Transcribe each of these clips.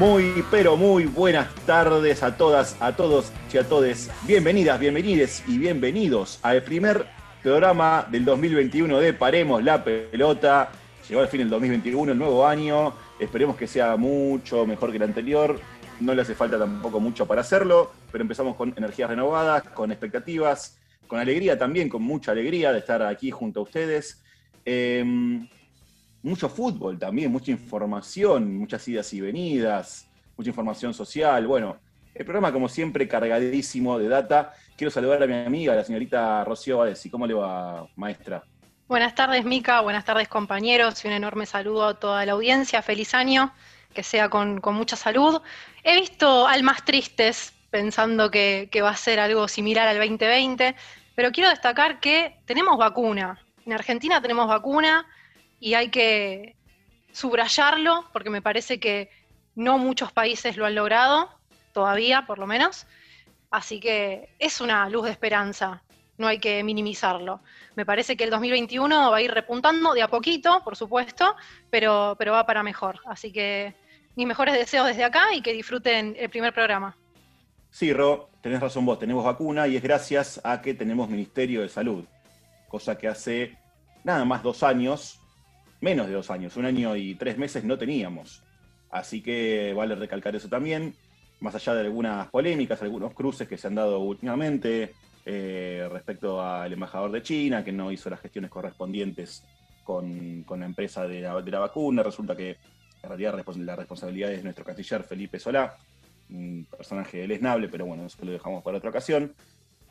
Muy, pero muy buenas tardes a todas, a todos y a todes. Bienvenidas, bienvenides y bienvenidos al primer programa del 2021 de Paremos la Pelota. Llegó al fin el 2021, el nuevo año. Esperemos que sea mucho mejor que el anterior. No le hace falta tampoco mucho para hacerlo, pero empezamos con energías renovadas, con expectativas, con alegría también, con mucha alegría de estar aquí junto a ustedes. Em, mucho fútbol también, mucha información, muchas idas y venidas, mucha información social. Bueno, el programa, como siempre, cargadísimo de data. Quiero saludar a mi amiga, la señorita Rocío Badesi. ¿Cómo le va, maestra? Buenas tardes, Mica. Buenas tardes, compañeros. Y un enorme saludo a toda la audiencia. Feliz año. Que sea con, mucha salud. He visto almas tristes pensando que, que va a ser algo similar al 2020, pero quiero destacar que tenemos vacuna. En Argentina tenemos vacuna y hay que subrayarlo porque me parece que no muchos países lo han logrado, todavía por lo menos. Así que es una luz de esperanza, no hay que minimizarlo. Me parece que el 2021 va a ir repuntando de a poquito, por supuesto, pero, pero va para mejor. Así que mis mejores deseos desde acá y que disfruten el primer programa. Sí, Ro, tenés razón vos, tenemos vacuna y es gracias a que tenemos Ministerio de Salud, cosa que hace nada más dos años menos de dos años, un año y tres meses no teníamos. Así que vale recalcar eso también, más allá de algunas polémicas, algunos cruces que se han dado últimamente eh, respecto al embajador de China, que no hizo las gestiones correspondientes con, la empresa de la, vacuna. Resulta que en realidad la responsabilidad es de nuestro canciller Felipe Solá, un personaje deleznable, pero bueno, eso lo dejamos para otra ocasión.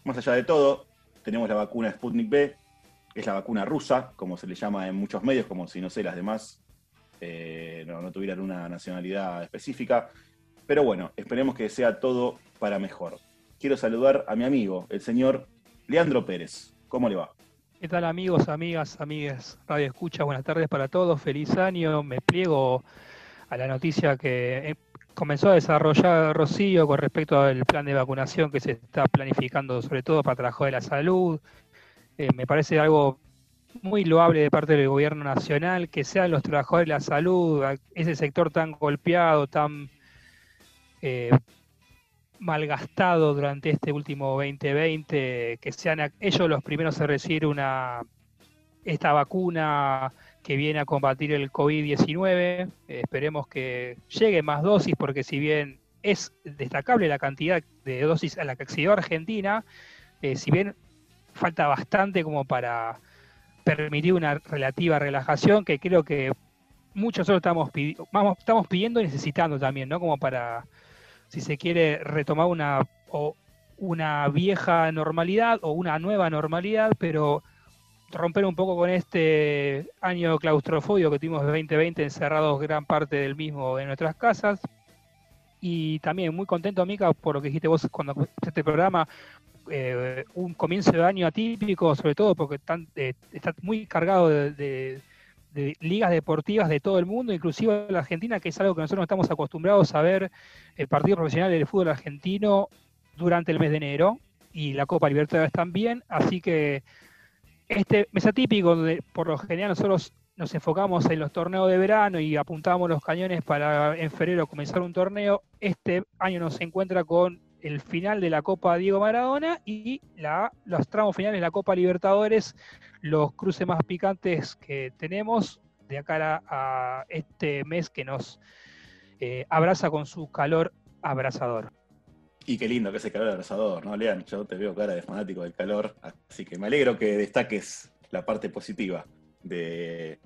Más allá de todo, tenemos la vacuna Sputnik B, es la vacuna rusa, como se le llama en muchos medios, como si no sé, las demás eh, no, tuvieran una nacionalidad específica. Pero bueno, esperemos que sea todo para mejor. Quiero saludar a mi amigo, el señor Leandro Pérez. ¿Cómo le va? ¿Qué tal amigos, amigas, amigas Radio Escucha? Buenas tardes para todos, feliz año. Me pliego a la noticia que eh, comenzó a desarrollar Rocío con respecto al plan de vacunación que se está planificando, sobre todo para trabajo de la salud, eh, me parece algo muy loable de parte del gobierno nacional, que sean los trabajadores de la salud, ese sector tan golpeado, tan eh, malgastado durante este último 2020, que sean ellos los primeros a recibir una esta vacuna que viene a combatir el COVID-19. esperemos que llegue más dosis, porque si bien es destacable la cantidad de dosis a la que accedió Argentina, eh, si bien falta bastante como para permitir una relativa relajación que creo que muchos nosotros estamos, vamos, estamos pidiendo y necesitando también, ¿no? Como para, si se quiere, retomar una, o una vieja normalidad o una nueva normalidad, pero romper un poco con este año claustrofobio que tuvimos de 2020 encerrados gran parte del mismo en nuestras casas. Y también muy contento, Mica, por lo que dijiste vos cuando este programa, eh, un comienzo de año atípico, sobre todo porque eh, está muy cargado de, ligas deportivas de todo el mundo, inclusive la Argentina, que es algo que nosotros no estamos acostumbrados a ver el partido profesional del fútbol argentino durante el mes de enero y la Copa Libertadores también, así que este mes atípico, donde por lo general nosotros nos enfocamos en los torneos de verano y apuntamos los cañones para en febrero comenzar un torneo, este año nos encuentra con el final de la Copa Diego Maradona y los tramos finales de la Copa Libertadores, los cruces más picantes que tenemos de acá a este mes que nos eh, abraza con su calor abrasador. Y qué lindo que ese calor abrasador, ¿no, Lean? Yo te veo cara de fanático del calor, así que me alegro que destaques la parte positiva de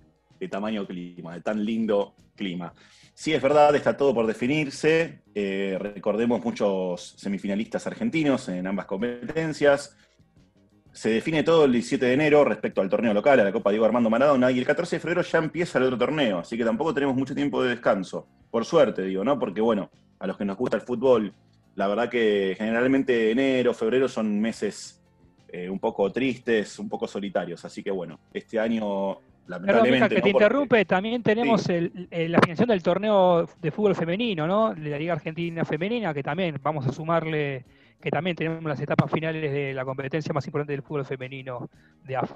tamaño clima, de tan lindo clima. Sí, es verdad, está todo por definirse. Eh, recordemos muchos semifinalistas argentinos en ambas competencias. Se define todo el 17 de enero respecto al torneo local, a la Copa Diego Armando Maradona, y el 14 de febrero ya empieza el otro torneo, así que tampoco tenemos mucho tiempo de descanso. Por suerte, digo, ¿no? Porque, bueno, a los que nos gusta el fútbol, la verdad que generalmente enero, febrero son meses eh, un poco tristes, un poco solitarios, así que, bueno, este año lamentablemente. que te interrumpe, también tenemos la financiación del torneo de fútbol femenino, ¿no? De la Liga Argentina Femenina, que también vamos a sumarle, que también tenemos las etapas finales de la competencia más importante del fútbol femenino de AFA.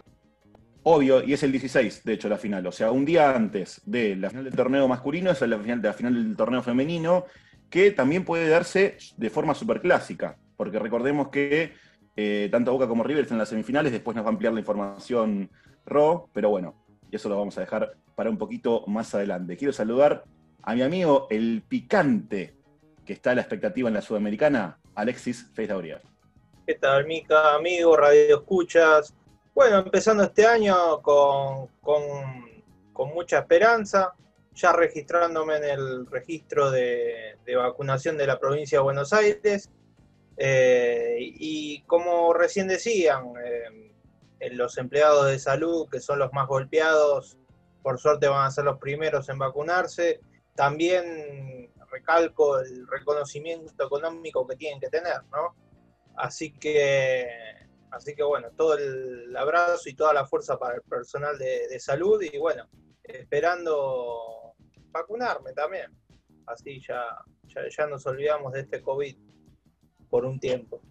Obvio, y es el 16, de hecho, la final. O sea, un día antes de la final del torneo masculino es la final, la final del torneo femenino, que también puede darse de forma superclásica, porque recordemos que eh, tanto Boca como River están en las semifinales, después nos va a ampliar la información Ro, pero bueno, eso lo vamos a dejar para un poquito más adelante. Quiero saludar a mi amigo el picante, que está a la expectativa en la Sudamericana, Alexis Feizaurier. ¿Qué tal, Mica, amigo, Radio Escuchas? Bueno, empezando este año con, mucha esperanza, ya registrándome en el registro de, vacunación de la provincia de Buenos Aires. Eh, y como recién decían, eh, los empleados de salud, que son los más golpeados, por suerte van a ser los primeros en vacunarse. También recalco el reconocimiento económico que tienen que tener, ¿no? Así que Así que bueno, todo el abrazo y toda la fuerza para el personal de, salud y bueno, esperando vacunarme también. Así ya, ya, nos olvidamos de este COVID por un tiempo.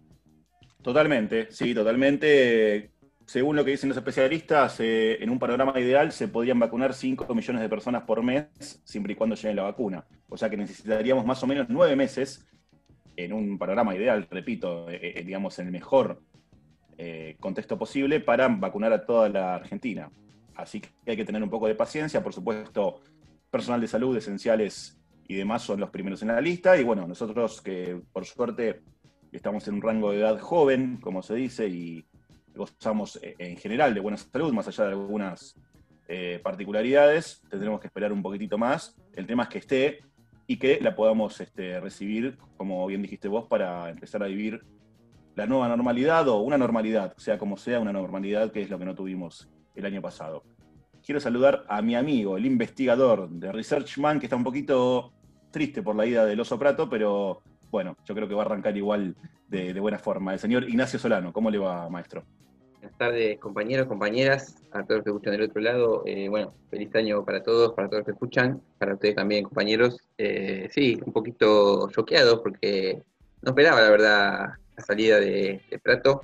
Totalmente, sí, totalmente. Según lo que dicen los especialistas, eh, en un panorama ideal se podrían vacunar 5 millones de personas por mes, siempre y cuando llegue la vacuna. O sea que necesitaríamos más o menos 9 meses, en un panorama ideal, repito, eh, eh, digamos, en el mejor contexto posible para vacunar a toda la Argentina. Así que hay que tener un poco de paciencia, por supuesto, personal de salud esenciales y demás son los primeros en la lista, y bueno, nosotros que por suerte estamos en un rango de edad joven, como se dice, y gozamos eh, en general de buena salud, más allá de algunas eh, particularidades, tendremos que esperar un poquitito más. El tema es que esté y que la podamos este, recibir, como bien dijiste vos, para empezar a vivir la nueva normalidad o una normalidad, sea como sea, una normalidad que es lo que no tuvimos el año pasado. Quiero saludar a mi amigo, el investigador de Researchman, que está un poquito triste por la ida del oso prato, pero bueno, yo creo que va a arrancar igual de, buena forma. El señor Ignacio Solano, ¿cómo le va, maestro? Buenas tardes, compañeros, compañeras, a todos los que escuchan del otro lado. Eh, bueno, feliz año para todos, para todos los que escuchan, para ustedes también, compañeros. Eh, sí, un poquito choqueados porque no esperaba, la verdad, la salida de, Prato.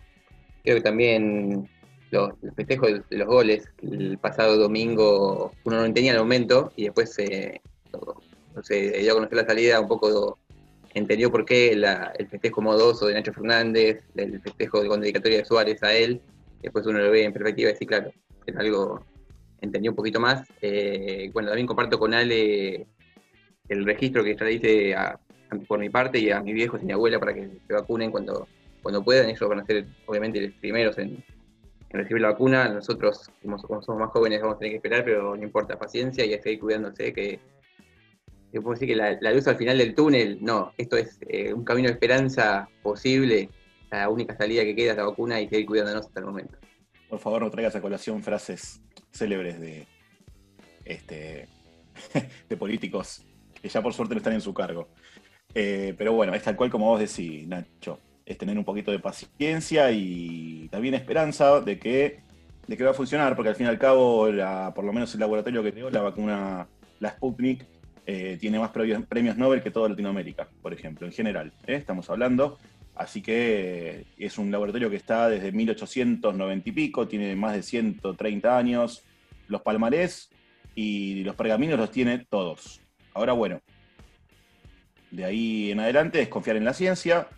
Creo que también los, festejos de, los goles, el pasado domingo uno no entendía el momento y después se no sé, dio a conocer la salida, un poco entendió por qué el festejo modoso de Nacho Fernández, el festejo de con dedicatoria de Suárez a él, después uno lo ve en perspectiva y sí, claro, es algo, entendió un poquito más. Eh, bueno, también comparto con Ale el registro que ya dice a, por mi parte y a mi viejo y a mi abuela para que se vacunen cuando, cuando puedan. Ellos van a ser, obviamente, los primeros en, recibir la vacuna. Nosotros, como, somos más jóvenes, vamos a tener que esperar, pero no importa, paciencia y a seguir cuidándose. Que puedo decir que la, luz al final del túnel, no, esto es eh, un camino de esperanza posible. La única salida que queda es la vacuna y seguir cuidándonos hasta el momento. Por favor, no traigas a colación frases célebres de, este, de políticos que ya por suerte no están en su cargo. Eh, pero bueno, es tal cual como vos decís, Nacho. Es tener un poquito de paciencia y también esperanza de que, de que va a funcionar, porque al fin y al cabo, por lo menos el laboratorio que creó, la vacuna, la Sputnik, eh, tiene más premios, Nobel que toda Latinoamérica, por ejemplo, en general. ¿eh? Estamos hablando. Así que es un laboratorio que está desde 1890 y pico, tiene más de 130 años. Los palmarés y los pergaminos los tiene todos. Ahora, bueno, de ahí en adelante es confiar en la ciencia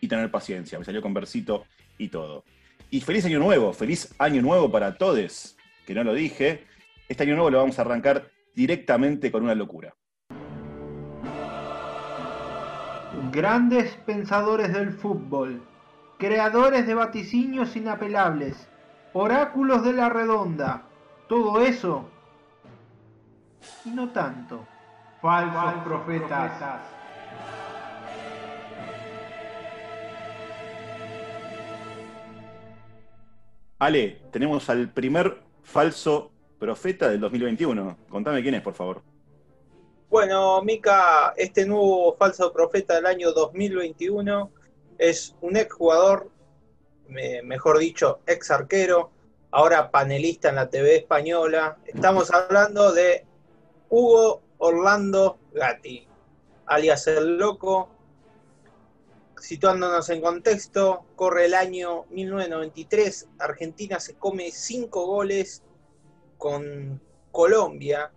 y tener paciencia. Me salió con versito y todo. Y feliz año nuevo, feliz año nuevo para todos, que no lo dije. Este año nuevo lo vamos a arrancar directamente con una locura. Grandes pensadores del fútbol, creadores de vaticinios inapelables, oráculos de la redonda, todo eso y no tanto. Falsos, profetas. Ale, tenemos al primer falso profeta del 2021. Contame quién es, por favor. Bueno, Mica, este nuevo falso profeta del año 2021 es un ex jugador, mejor dicho, ex arquero, ahora panelista en la TV española. Estamos hablando de Hugo Orlando Gatti, alias El Loco, situándonos en contexto, corre el año 1993, Argentina se come cinco goles con Colombia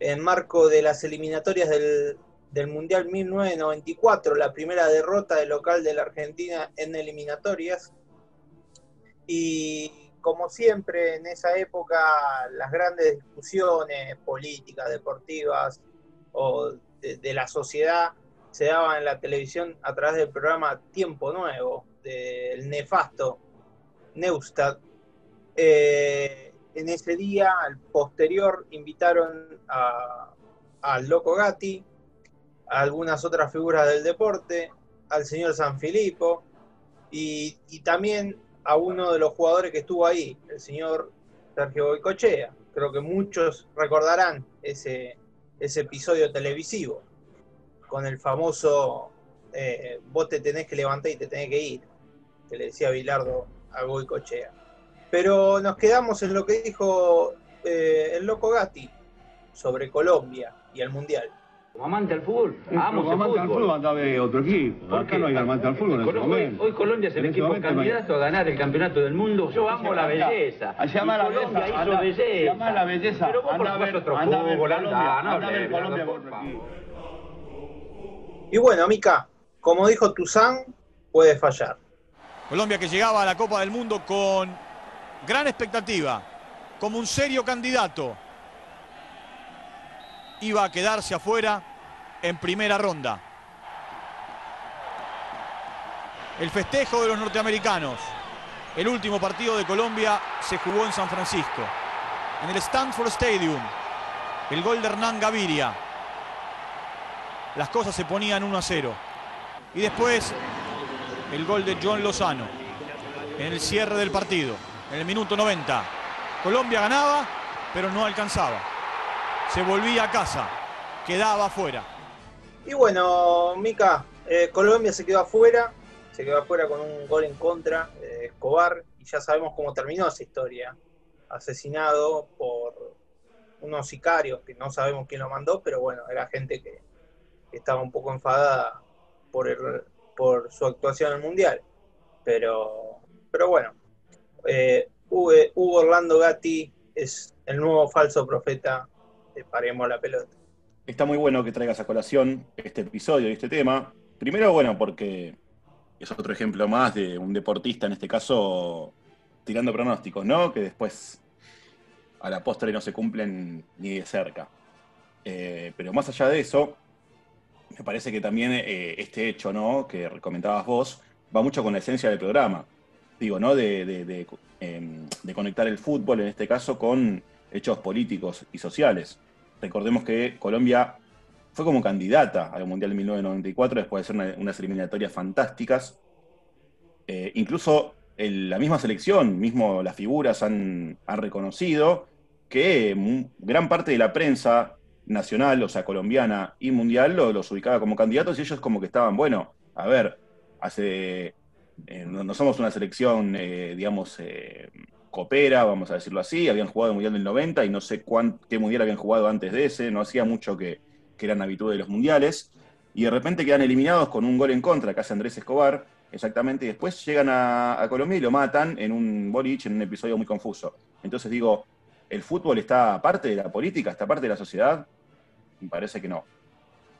en marco de las eliminatorias del, Mundial 1994, la primera derrota del local de la Argentina en eliminatorias. Y como siempre en esa época, las grandes discusiones políticas, deportivas o de, la sociedad se daban en la televisión a través del programa Tiempo Nuevo, del nefasto Neustadt. Eh, en ese día, al posterior, invitaron al Loco Gatti, a algunas otras figuras del deporte, al señor San Filipo y, también a uno de los jugadores que estuvo ahí, el señor Sergio Boicochea. Creo que muchos recordarán ese, ese episodio televisivo con el famoso eh, vos te tenés que levantar y te tenés que ir, que le decía Bilardo a Boicochea. Pero nos quedamos en lo que dijo eh, el loco Gatti sobre Colombia y el Mundial. Como amante al fútbol, amo el amante al fútbol anda a ver otro equipo. Acá no hay amante al fútbol en este momento. Hoy, Colombia es el equipo candidato a ganar el campeonato del mundo. Yo amo la belleza. Allá llama la belleza. hizo belleza. Llama la belleza. Pero vos anda a ver otro anda fútbol, anda, anda a ver Colombia por Y bueno, Mica, como dijo Tuzán, puede fallar. Colombia que llegaba a la Copa del Mundo con gran expectativa, como un serio candidato iba a quedarse afuera en primera ronda. El festejo de los norteamericanos. El último partido de Colombia se jugó en San Francisco, en el Stanford Stadium. El gol de Hernán Gaviria. Las cosas se ponían 1 a 0. Y después el gol de John Lozano en el cierre del partido, en el minuto 90. Colombia ganaba, pero no alcanzaba se volvía a casa, quedaba afuera. Y bueno, Mica, eh, Colombia se quedó afuera, se quedó afuera con un gol en contra de Escobar y ya sabemos cómo terminó esa historia. Asesinado por unos sicarios que no sabemos quién lo mandó, pero bueno, era gente que, estaba un poco enfadada por, por su actuación en el Mundial. Pero, pero bueno, eh, Hugo Orlando Gatti es el nuevo falso profeta paremos la pelota. Está muy bueno que traigas a colación este episodio y este tema. Primero, bueno, porque es otro ejemplo más de un deportista, en este caso, tirando pronósticos, ¿no? Que después a la postre no se cumplen ni de cerca. Eh, pero más allá de eso, me parece que también eh, este hecho, ¿no? Que comentabas vos, va mucho con la esencia del programa. Digo, ¿no? de em, conectar el fútbol, en este caso, con hechos políticos y sociales. Recordemos que Colombia fue como candidata al Mundial de 1994 después de ser unas eliminatorias fantásticas. Eh, incluso la misma selección, mismo las figuras han, reconocido que gran parte de la prensa nacional, o sea, colombiana y mundial, los ubicaba como candidatos y ellos como que estaban, bueno, a ver, hace, eh, no, somos una selección, eh, digamos, coopera, vamos a decirlo así, habían jugado el Mundial del 90 y no sé qué Mundial habían jugado antes de ese, no hacía mucho que, eran habitudes de los Mundiales, y de repente quedan eliminados con un gol en contra, que hace Andrés Escobar, exactamente, y después llegan a, Colombia y lo matan en un boliche, en un episodio muy confuso. Entonces digo, ¿el fútbol está aparte de la política, está parte de la sociedad? Me parece que no.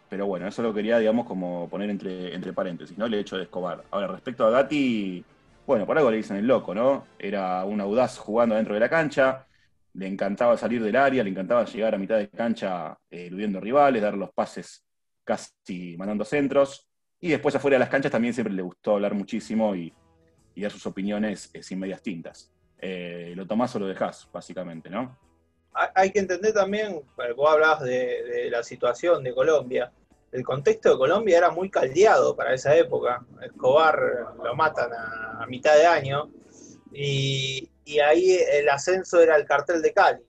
Pero bueno, eso lo quería, digamos, como poner entre, entre paréntesis, ¿no? El hecho de Escobar. Ahora, respecto a Gatti, bueno, por algo le dicen el loco, ¿no? Era un audaz jugando dentro de la cancha, le encantaba salir del área, le encantaba llegar a mitad de cancha eh, eludiendo rivales, dar los pases casi mandando centros. Y después afuera de las canchas también siempre le gustó hablar muchísimo y, dar sus opiniones eh, sin medias tintas. Eh, lo tomás o lo dejás, básicamente, ¿no? Hay que entender también, vos hablabas de la situación de Colombia, el contexto de Colombia era muy caldeado para esa época. Escobar lo matan a, mitad de año y, ahí el ascenso era el cartel de Cali,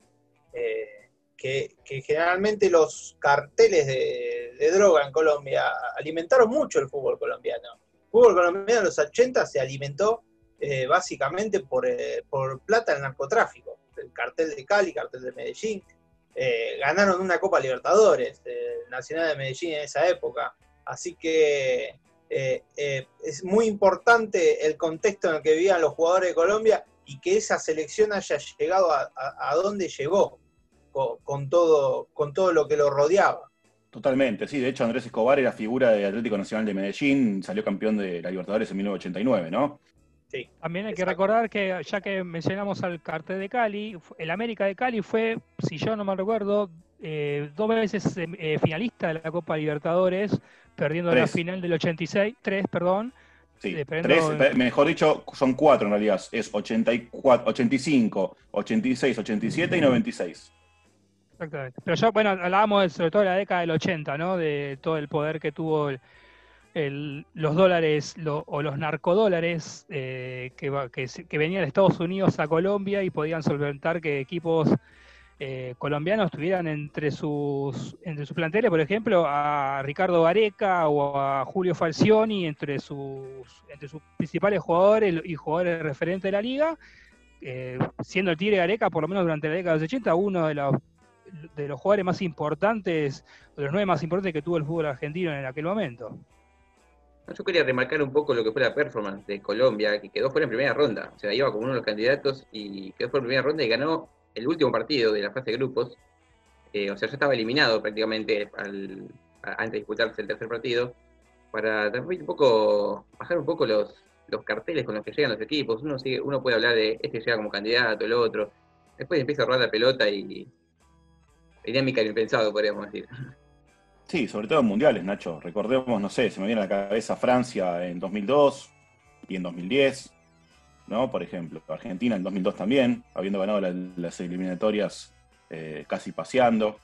eh, que, generalmente los carteles de, droga en Colombia alimentaron mucho el fútbol colombiano. El fútbol colombiano en los 80 se alimentó eh, básicamente por, eh, por plata del narcotráfico. El cartel de Cali, cartel de Medellín, eh, ganaron una Copa Libertadores, Nacional de Medellín en esa época. Así que eh, eh, es muy importante el contexto en el que vivían los jugadores de Colombia y que esa selección haya llegado a, a, donde llegó con, con, todo, con todo lo que lo rodeaba. Totalmente, sí. De hecho, Andrés Escobar era figura de Atlético Nacional de Medellín, salió campeón de la Libertadores en 1989, ¿no? Sí, También hay que recordar que, ya que mencionamos al cartel de Cali, el América de Cali fue, si yo no me recuerdo, eh, dos veces eh, eh, finalista de la Copa Libertadores, perdiendo la Tres. final del 86, tres, perdón. Sí, Dependiendo- tres, mejor dicho, son cuatro en realidad. Es 84, 85, 86, 87 y 96. Exactamente. Pero ya, bueno, hablábamos sobre todo de la década del 80, ¿no? De todo el poder que tuvo el- el- los dólares lo- o los narcodólares eh, que, que, que venían de Estados Unidos a Colombia y podían solventar que equipos eh, colombianos tuvieran entre sus, entre sus planteles, por ejemplo, a Ricardo Gareca o a Julio Falcioni entre sus, entre sus principales jugadores y jugadores referentes de la liga, eh, siendo el Tigre Gareca, por lo menos durante la década de los 80, uno de los de los jugadores más importantes, de los nueve más importantes que tuvo el fútbol argentino en aquel momento. Yo quería remarcar un poco lo que fue la performance de Colombia, que quedó fuera en primera ronda. O sea, iba como uno de los candidatos y quedó fuera en primera ronda y ganó el último partido de la fase de grupos. Eh, o sea, ya estaba eliminado prácticamente antes de disputarse el tercer partido. Para también un poco bajar un poco los, los carteles con los que llegan los equipos. Uno, sigue, uno puede hablar de este llega como candidato, el otro. Después empieza a rodar la pelota y. Dinámica del impensado, podríamos decir. Sí, sobre todo en mundiales, Nacho. Recordemos, no sé, se me viene a la cabeza Francia en 2002 y en 2010, ¿no? Por ejemplo, Argentina en 2002 también, habiendo ganado la- las eliminatorias eh, casi paseando.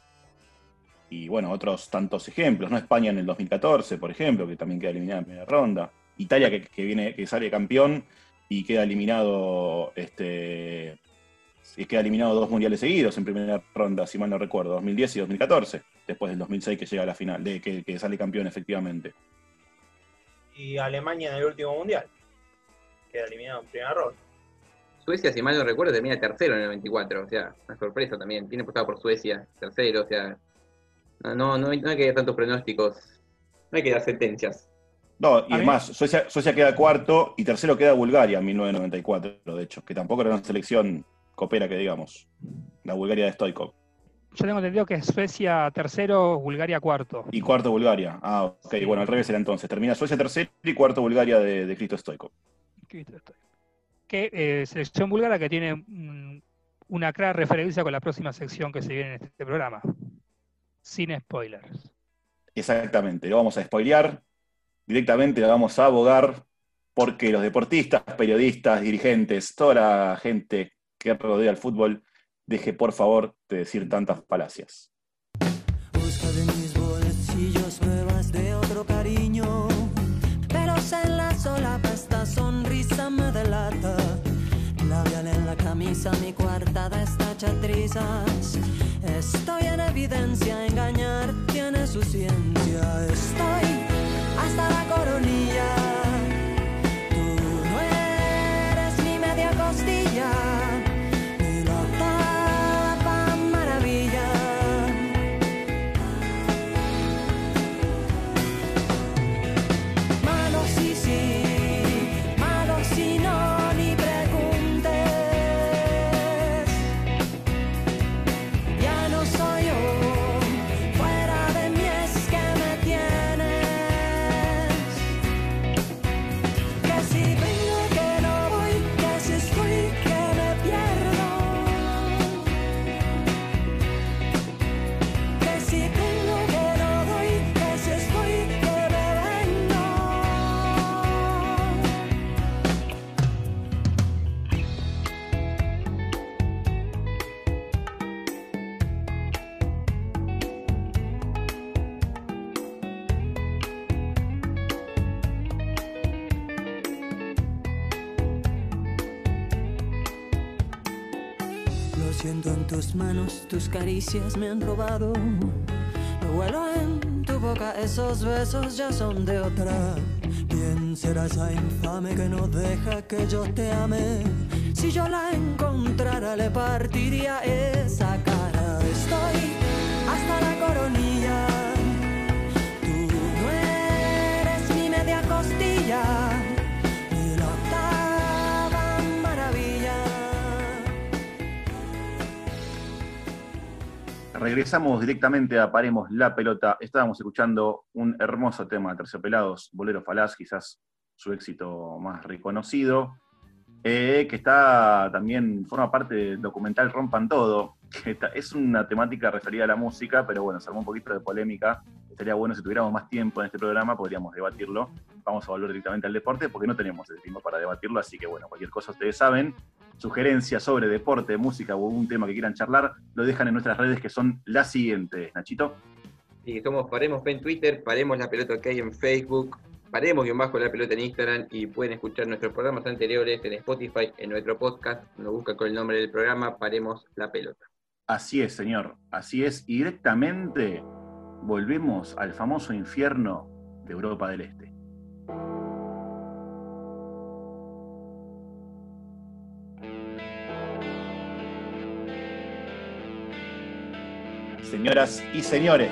Y bueno, otros tantos ejemplos, ¿no? España en el 2014, por ejemplo, que también queda eliminada en primera ronda. Italia que, que viene, que sale campeón y queda eliminado, este, y queda eliminado dos mundiales seguidos en primera ronda, si mal no recuerdo, 2010 y 2014, después del 2006 que llega a la final, de que, que sale campeón efectivamente. Y Alemania en el último mundial. Queda eliminado en primera ronda. Suecia, si mal no recuerdo, termina tercero en el 94. O sea, una sorpresa también. Tiene apostado por Suecia, tercero. O sea, no, no, no hay, no hay que dar tantos pronósticos. No hay que dar sentencias. No, y además, Suecia, Suecia queda cuarto y tercero queda Bulgaria en 1994, de hecho, que tampoco era una selección copera que digamos. La Bulgaria de Stoikov. Yo tengo entendido que es Suecia tercero, Bulgaria cuarto. Y cuarto Bulgaria. Ah, ok, Sí. bueno, al revés era entonces. Termina Suecia tercero y cuarto Bulgaria de, de Cristo Stoikov. Que eh, selección búlgara que tiene mm, una clara referencia con la próxima sección que se viene en este programa. Sin spoilers. Exactamente, lo vamos a spoilear. Directamente lo vamos a abogar porque los deportistas, periodistas, dirigentes, toda la gente que rodea el fútbol, deje por favor de decir tantas falacias. Busca de mis bolsillos pruebas de otro cariño. Pelos en la solapa, esta sonrisa me delata. Labial en la camisa, mi coartada está hecha trizas. Estoy en evidencia, engañar tiene su ciencia. Estoy hasta la coronilla. Tú no eres ni media costilla. Siento en tus manos, tus caricias me han robado. Lo huelo en tu boca, esos besos ya son de otra. ¿Quién será esa infame que no deja que yo te ame? Si yo la encontrara, le partiría esa regresamos directamente a Paremos la Pelota. Estábamos escuchando un hermoso tema de Terciopelados, Bolero Falaz, quizás su éxito más reconocido, eh, que está también, forma parte del documental Rompan Todo, que está- es una temática referida a la música, pero bueno, se armó un poquito de polémica. Estaría bueno si tuviéramos más tiempo en este programa, podríamos debatirlo. Vamos a volver directamente al deporte porque no tenemos el tiempo para debatirlo, así que bueno, cualquier cosa ustedes saben. Sugerencias sobre deporte, música o algún tema que quieran charlar, lo dejan en nuestras redes que son las siguientes. Nachito. Y somos Paremos P en Twitter, Paremos la Pelota OK en Facebook, Paremos guion bajo la pelota en Instagram y pueden escuchar nuestros programas anteriores en Spotify, en nuestro podcast. Nos buscan con el nombre del programa Paremos la Pelota. Así es, señor. Así es. Y directamente volvemos al famoso infierno de Europa del Este. Señoras y señores,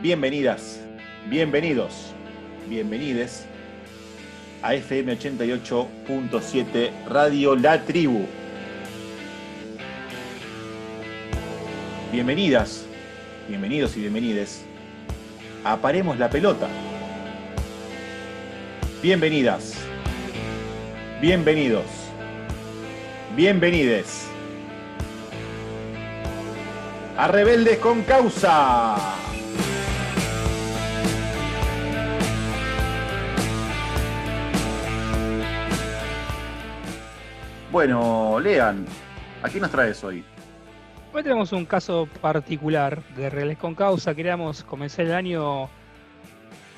bienvenidas, bienvenidos, bienvenides a FM 88.7 Radio La Tribu. Bienvenidas, bienvenidos y bienvenides a Paremos la Pelota. Bienvenidas, bienvenidos, bienvenides a Rebeldes con Causa. Bueno, lean, ¿a quién nos traes hoy? Hoy tenemos un caso particular de Reales con Causa. Queríamos comenzar el año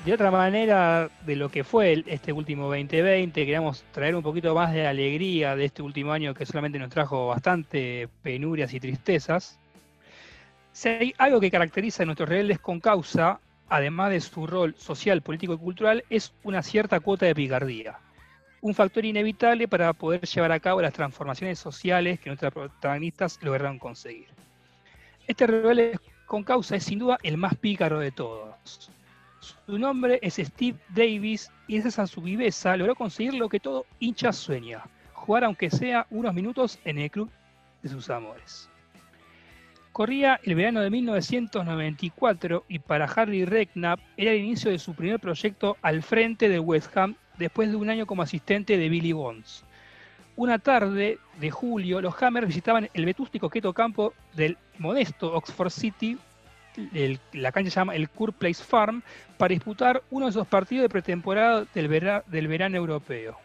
de otra manera de lo que fue este último 2020. Queríamos traer un poquito más de alegría de este último año que solamente nos trajo bastante penurias y tristezas. Si hay algo que caracteriza a nuestros rebeldes con causa, además de su rol social, político y cultural, es una cierta cuota de picardía. Un factor inevitable para poder llevar a cabo las transformaciones sociales que nuestros protagonistas lograron conseguir. Este rebelde con causa es sin duda el más pícaro de todos. Su nombre es Steve Davis y gracias a su viveza logró conseguir lo que todo hincha sueña, jugar aunque sea unos minutos en el club de sus amores. Corría el verano de 1994 y para Harry Redknapp era el inicio de su primer proyecto al frente de West Ham después de un año como asistente de Billy Bonds. Una tarde de julio, los Hammers visitaban el vetusto y coqueto campo del modesto Oxford City, la cancha se llama el Court Place Farm, para disputar uno de esos partidos de pretemporada del verano europeo.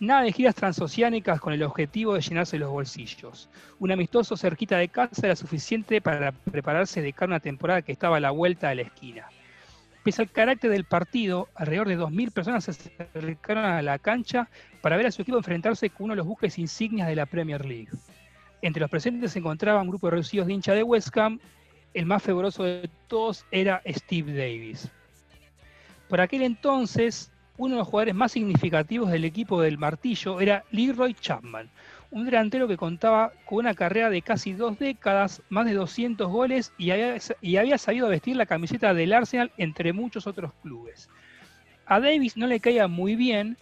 Nada de giras transoceánicas con el objetivo de llenarse los bolsillos. Un amistoso cerquita de casa era suficiente para prepararse de cara a una temporada que estaba a la vuelta de la esquina. Pese al carácter del partido, alrededor de 2.000 personas se acercaron a la cancha para ver a su equipo enfrentarse con uno de los buques insignias de la Premier League. Entre los presentes se encontraba un grupo reducido de hinchas de West Ham. El más fervoroso de todos era Steve Davis. Por aquel entonces, uno de los jugadores más significativos del equipo del martillo era Leroy Chapman, un delantero que contaba con una carrera de casi dos décadas, más de 200 goles y había, y había sabido vestir la camiseta del Arsenal entre muchos otros clubes. A Davis no le caía muy bien,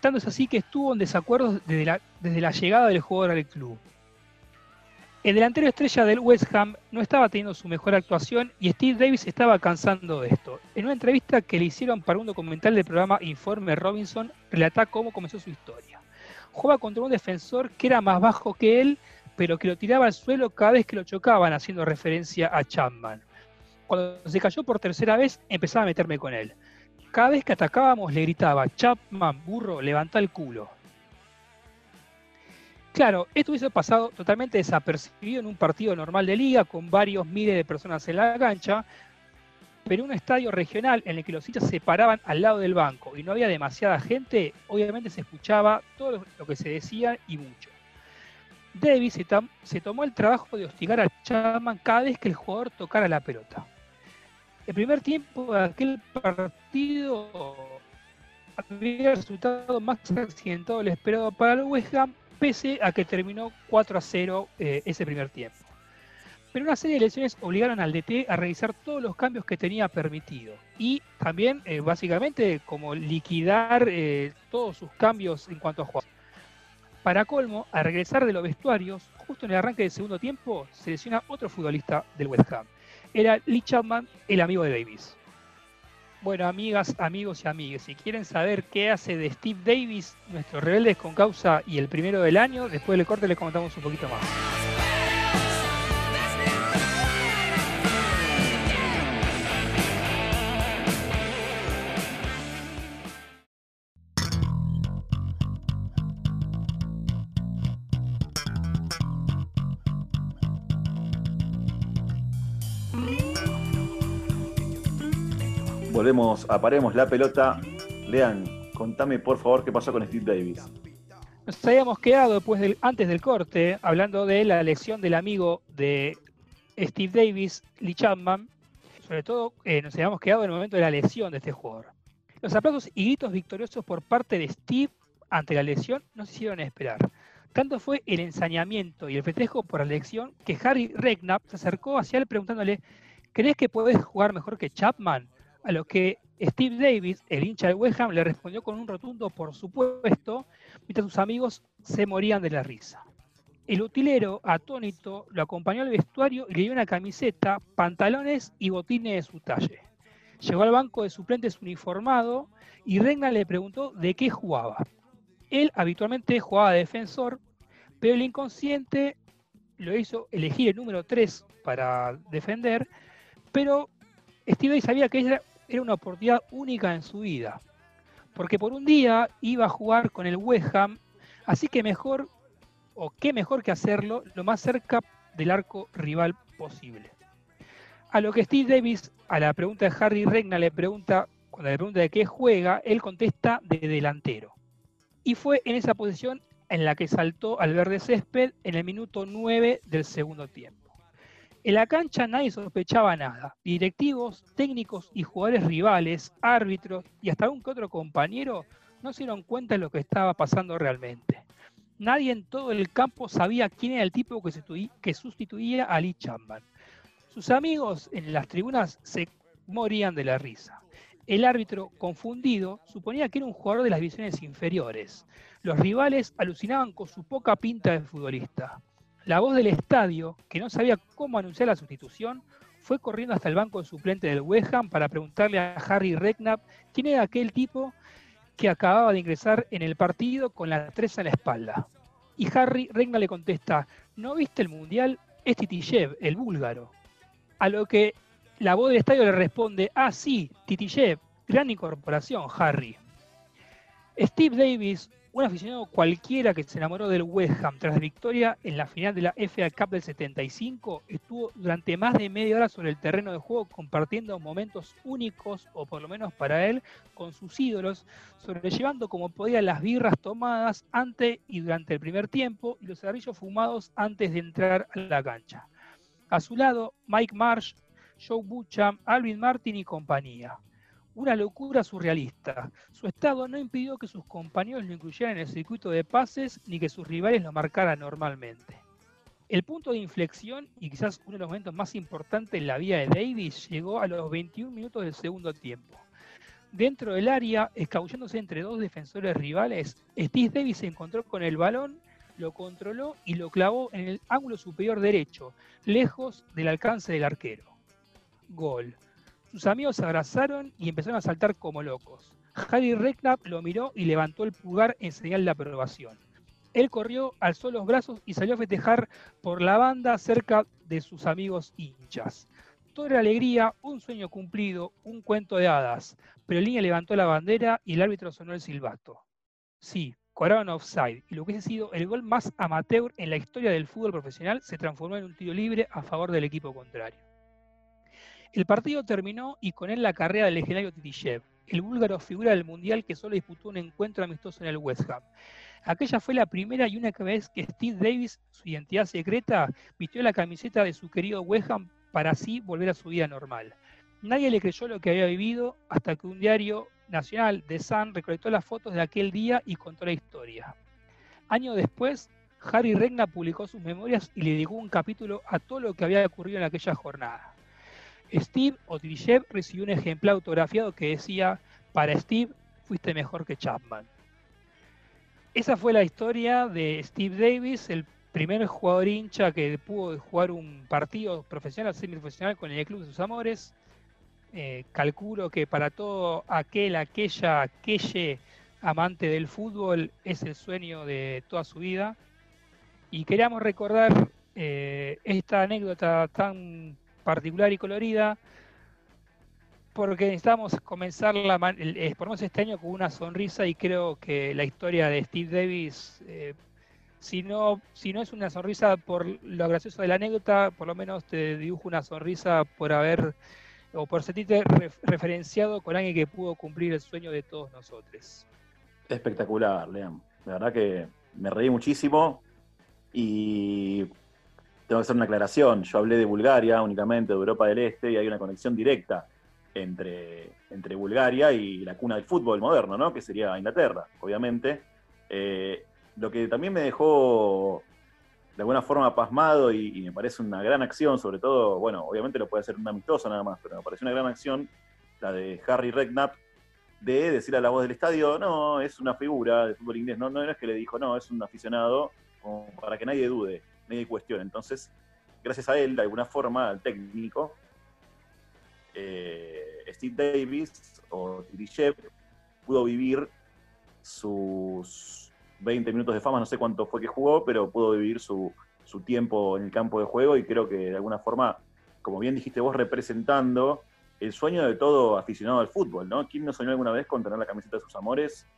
tanto es así que estuvo en desacuerdo desde la, desde la llegada del jugador al club. El delantero estrella del West Ham no estaba teniendo su mejor actuación y Steve Davis estaba cansando de esto. En una entrevista que le hicieron para un documental del programa Informe Robinson, relata cómo comenzó su historia. Jugaba contra un defensor que era más bajo que él, pero que lo tiraba al suelo cada vez que lo chocaban, haciendo referencia a Chapman. Cuando se cayó por tercera vez, empezaba a meterme con él. Cada vez que atacábamos le gritaba, Chapman, burro, levanta el culo. Claro, esto hubiese pasado totalmente desapercibido en un partido normal de liga con varios miles de personas en la cancha, pero en un estadio regional en el que los hinchas se paraban al lado del banco y no había demasiada gente, obviamente se escuchaba todo lo que se decía y mucho. Davis se, tomó el trabajo de hostigar a Chapman cada vez que el jugador tocara la pelota. El primer tiempo de aquel partido había resultado más accidentado de lo esperado para el West Ham, pese a que terminó 4 a 0 eh, ese primer tiempo. Pero una serie de lesiones obligaron al DT a revisar todos los cambios que tenía permitido y también, eh, básicamente, como liquidar eh, todos sus cambios en cuanto a jugadores. Para colmo, al regresar de los vestuarios, justo en el arranque del segundo tiempo, se lesiona otro futbolista del West Ham. Era Lee Chapman, el amigo de Davis. Bueno, amigas, amigos y amigues, si quieren saber qué hace de Steve Davis, nuestro rebeldes con causa y el primero del año, después del corte les comentamos un poquito más. Volvemos, aparemos la pelota. Lean, contame por favor qué pasó con Steve Davis. Nos habíamos quedado después del, antes del corte hablando de la elección del amigo de Steve Davis, Lee Chapman. Sobre todo eh, nos habíamos quedado en el momento de la lesión de este jugador. Los aplausos y gritos victoriosos por parte de Steve ante la lesión no se hicieron esperar. Tanto fue el ensañamiento y el festejo por la elección que Harry Redknapp se acercó hacia él preguntándole, ¿crees que puedes jugar mejor que Chapman? A lo que Steve Davis, el hincha de West le respondió con un rotundo por supuesto, mientras sus amigos se morían de la risa. El utilero, atónito, lo acompañó al vestuario y le dio una camiseta, pantalones y botines de su talle. Llegó al banco de suplentes uniformado y Regna le preguntó de qué jugaba. Él habitualmente jugaba de defensor, pero el inconsciente lo hizo elegir el número 3 para defender, pero Steve Davis sabía que era, era una oportunidad única en su vida, porque por un día iba a jugar con el West Ham, así que mejor, o qué mejor que hacerlo, lo más cerca del arco rival posible. A lo que Steve Davis, a la pregunta de Harry Regna, le pregunta, cuando le pregunta de qué juega, él contesta de delantero. Y fue en esa posición en la que saltó al verde césped en el minuto 9 del segundo tiempo. En la cancha nadie sospechaba nada. Directivos, técnicos y jugadores rivales, árbitros y hasta un que otro compañero no se dieron cuenta de lo que estaba pasando realmente. Nadie en todo el campo sabía quién era el tipo que sustituía a Lee Chapman. Sus amigos en las tribunas se morían de la risa. El árbitro, confundido, suponía que era un jugador de las divisiones inferiores. Los rivales alucinaban con su poca pinta de futbolista. La voz del estadio, que no sabía cómo anunciar la sustitución, fue corriendo hasta el banco suplente del West para preguntarle a Harry Redknapp quién era aquel tipo que acababa de ingresar en el partido con la tres en la espalda. Y Harry Redknapp le contesta, ¿no viste el Mundial? Es el búlgaro. A lo que la voz del estadio le responde, ah sí, Titishev, gran incorporación, Harry. Steve Davis, un aficionado cualquiera que se enamoró del West Ham tras la victoria en la final de la FA Cup del 75, estuvo durante más de media hora sobre el terreno de juego compartiendo momentos únicos, o por lo menos para él, con sus ídolos, sobrellevando como podía las birras tomadas antes y durante el primer tiempo y los cigarrillos fumados antes de entrar a la cancha. A su lado, Mike Marsh, Joe Bucham, Alvin Martin y compañía una locura surrealista. Su estado no impidió que sus compañeros lo incluyeran en el circuito de pases ni que sus rivales lo marcaran normalmente. El punto de inflexión y quizás uno de los momentos más importantes en la vida de Davis llegó a los 21 minutos del segundo tiempo. Dentro del área, escabulléndose entre dos defensores rivales, Steve Davis se encontró con el balón, lo controló y lo clavó en el ángulo superior derecho, lejos del alcance del arquero. Gol. Sus amigos se abrazaron y empezaron a saltar como locos. Harry Redknapp lo miró y levantó el pulgar en señal de aprobación. Él corrió, alzó los brazos y salió a festejar por la banda cerca de sus amigos hinchas. Toda era alegría, un sueño cumplido, un cuento de hadas. Pero Línea levantó la bandera y el árbitro sonó el silbato. Sí, cobraron offside y lo que ha sido el gol más amateur en la historia del fútbol profesional se transformó en un tiro libre a favor del equipo contrario. El partido terminó y con él la carrera del legendario Titishev, el búlgaro figura del Mundial que solo disputó un encuentro amistoso en el West Ham. Aquella fue la primera y única vez que Steve Davis, su identidad secreta, vistió la camiseta de su querido West Ham para así volver a su vida normal. Nadie le creyó lo que había vivido hasta que un diario nacional, The Sun, recolectó las fotos de aquel día y contó la historia. Años después, Harry Regna publicó sus memorias y le dedicó un capítulo a todo lo que había ocurrido en aquella jornada. Steve Otirishev recibió un ejemplar autografiado que decía, para Steve fuiste mejor que Chapman. esa fue la historia de Steve Davis, el primer jugador hincha que pudo jugar un partido profesional, semiprofesional con el club de sus amores. Eh, calculo que para todo aquel, aquella, aquelle amante del fútbol es el sueño de toda su vida. Y queríamos recordar eh, esta anécdota tan particular y colorida porque necesitamos comenzar la, eh, este año con una sonrisa y creo que la historia de Steve Davis, eh, si, no, si no es una sonrisa por lo gracioso de la anécdota, por lo menos te dibujo una sonrisa por haber o por sentirte referenciado con alguien que pudo cumplir el sueño de todos nosotros. Espectacular, Leam. La verdad que me reí muchísimo y tengo que hacer una aclaración. Yo hablé de Bulgaria únicamente, de Europa del Este, y hay una conexión directa entre, entre Bulgaria y la cuna del fútbol moderno, ¿no? que sería Inglaterra, obviamente. Eh, lo que también me dejó de alguna forma pasmado y, me parece una gran acción, sobre todo, bueno, obviamente lo puede hacer un amistoso nada más, pero me parece una gran acción la de Harry Redknapp de decir a la voz del estadio, no, es una figura del fútbol inglés, no, no, es que le dijo, no, es un aficionado, para que nadie dude, nadie cuestione. Entonces, gracias a él, de alguna forma, al técnico, eh, Steve Davis o Tirishev pudo vivir sus 20 minutos de fama, no sé cuánto fue que jugó, pero pudo vivir su, tiempo en el campo de juego y creo que de alguna forma, como bien dijiste vos, representando el sueño de todo aficionado al fútbol, ¿no? ¿Quién no soñó alguna vez con tener la camiseta de sus amores?